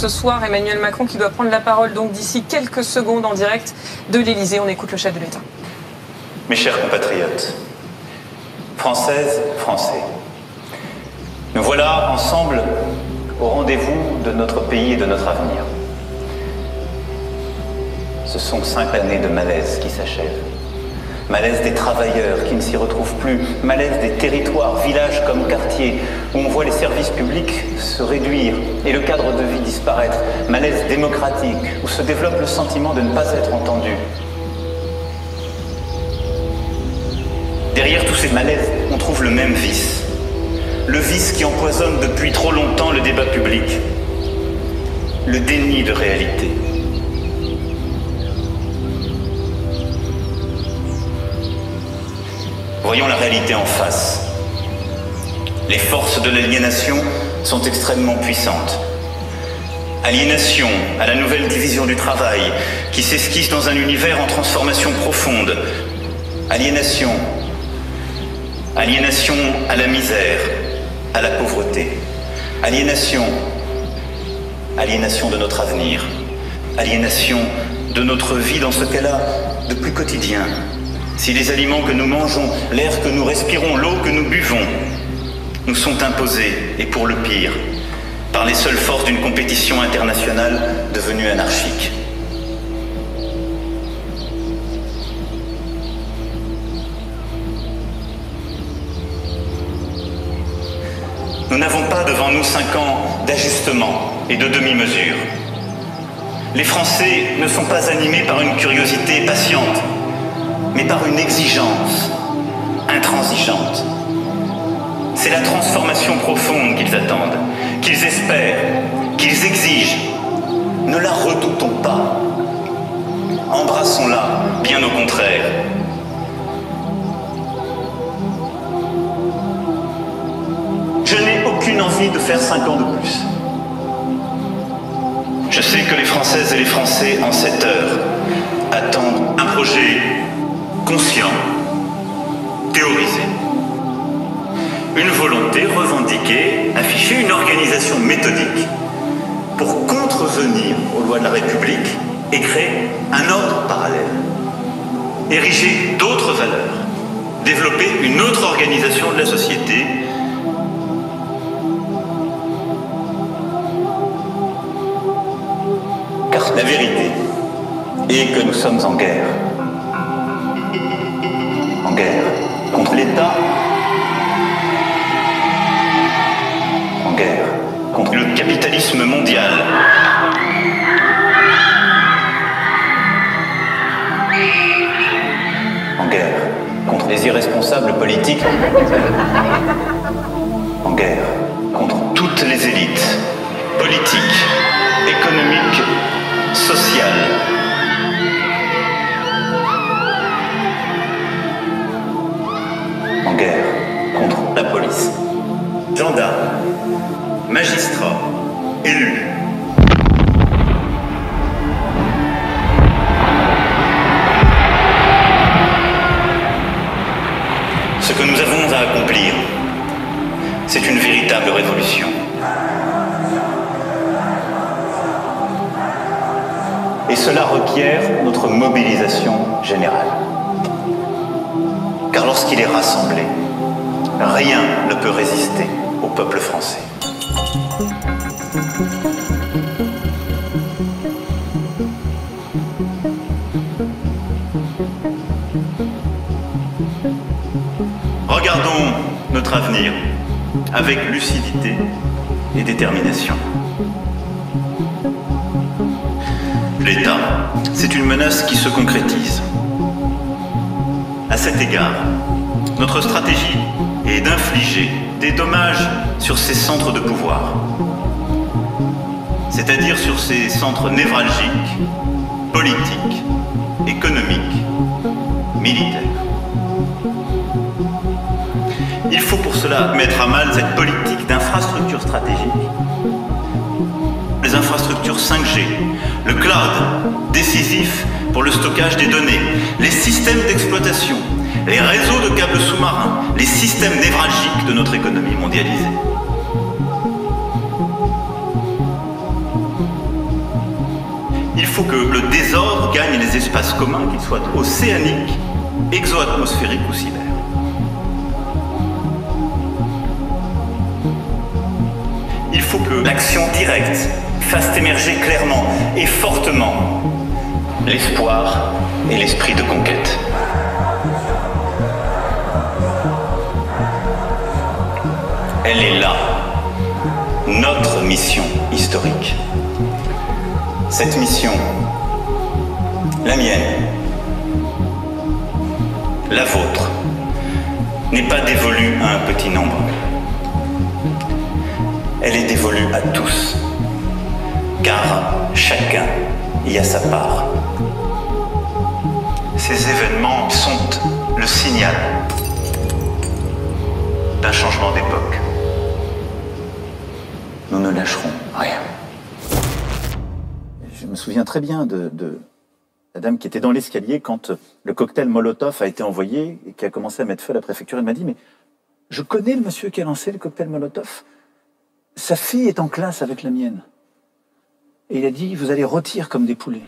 ce soir. Emmanuel Macron qui doit prendre la parole donc d'ici quelques secondes en direct de l'Elysée. On écoute le chef de l'État. Mes chers compatriotes, Françaises, Français, nous voilà ensemble au rendez-vous de notre pays et de notre avenir. Ce sont cinq années de malaise qui s'achèvent. Malaise des travailleurs qui ne s'y retrouvent plus, malaise des territoires, villages comme quartiers, où on voit les services publics se réduire et le cadre de vie disparaître, malaise démocratique, où se développe le sentiment de ne pas être entendu. Derrière tous ces malaises, on trouve le même vice. Le vice qui empoisonne depuis trop longtemps le débat public. Le déni de réalité. Voyons la réalité en face. Les forces de l'aliénation sont extrêmement puissantes. Aliénation à la nouvelle division du travail qui s'esquisse dans un univers en transformation profonde. Aliénation. Aliénation à la misère, à la pauvreté. Aliénation. Aliénation de notre avenir. Aliénation de notre vie dans ce qu'elle a de plus quotidien, si les aliments que nous mangeons, l'air que nous respirons, l'eau que nous buvons, nous sont imposés, et pour le pire, par les seules forces d'une compétition internationale devenue anarchique. Nous n'avons pas devant nous cinq ans d'ajustement et de demi-mesure. Les Français ne sont pas animés par une curiosité patiente, mais par une exigence intransigeante. C'est la transformation profonde qu'ils attendent, qu'ils espèrent, qu'ils exigent. Ne la redoutons pas. Embrassons-la, bien au contraire. Je n'ai aucune envie de faire cinq ans de plus. Je sais que les Françaises et les Français, en cette heure, attendent un projet République et créer un ordre parallèle. Ériger d'autres valeurs, développer une autre organisation de la société car la vérité est que nous sommes en guerre en guerre contre l'État, en guerre contre le capitalisme mondial. Les irresponsables politiques. En guerre contre toutes les élites politiques, économiques, sociales, en guerre contre la police. Gendarmes, magistrats, élus. Et cela requiert notre mobilisation générale car lorsqu'il est rassemblé, rien ne peut résister au peuple français. Regardons notre avenir avec lucidité et détermination. L'État, c'est une menace qui se concrétise. À cet égard, notre stratégie est d'infliger des dommages sur ces centres de pouvoir, c'est-à-dire sur ces centres névralgiques, politiques, économiques, militaires. Il faut pour cela mettre à mal cette politique d'infrastructures stratégiques. Les infrastructures 5G, le cloud, décisif pour le stockage des données, les systèmes d'exploitation, les réseaux de câbles sous-marins, les systèmes névralgiques de notre économie mondialisée. faut que le désordre gagne les espaces communs, qu'ils soient océaniques, exo-atmosphériques ou cyber. Il faut que l'action directe fasse émerger clairement et fortement l'espoir et l'esprit de conquête. Elle est là, notre mission historique. Cette mission, la mienne, la vôtre, n'est pas dévolue à un petit nombre. Elle est dévolue à tous, chacun y a sa part. Ces événements sont le signal d'un changement d'époque. Nous ne lâcherons rien. Je me souviens très bien de, de la dame qui était dans l'escalier quand le cocktail Molotov a été envoyé et qui a commencé à mettre feu à la préfecture. Elle m'a dit, mais je connais le monsieur qui a lancé le cocktail Molotov. Sa fille est en classe avec la mienne. Et il a dit, vous allez rôtir comme des poulets.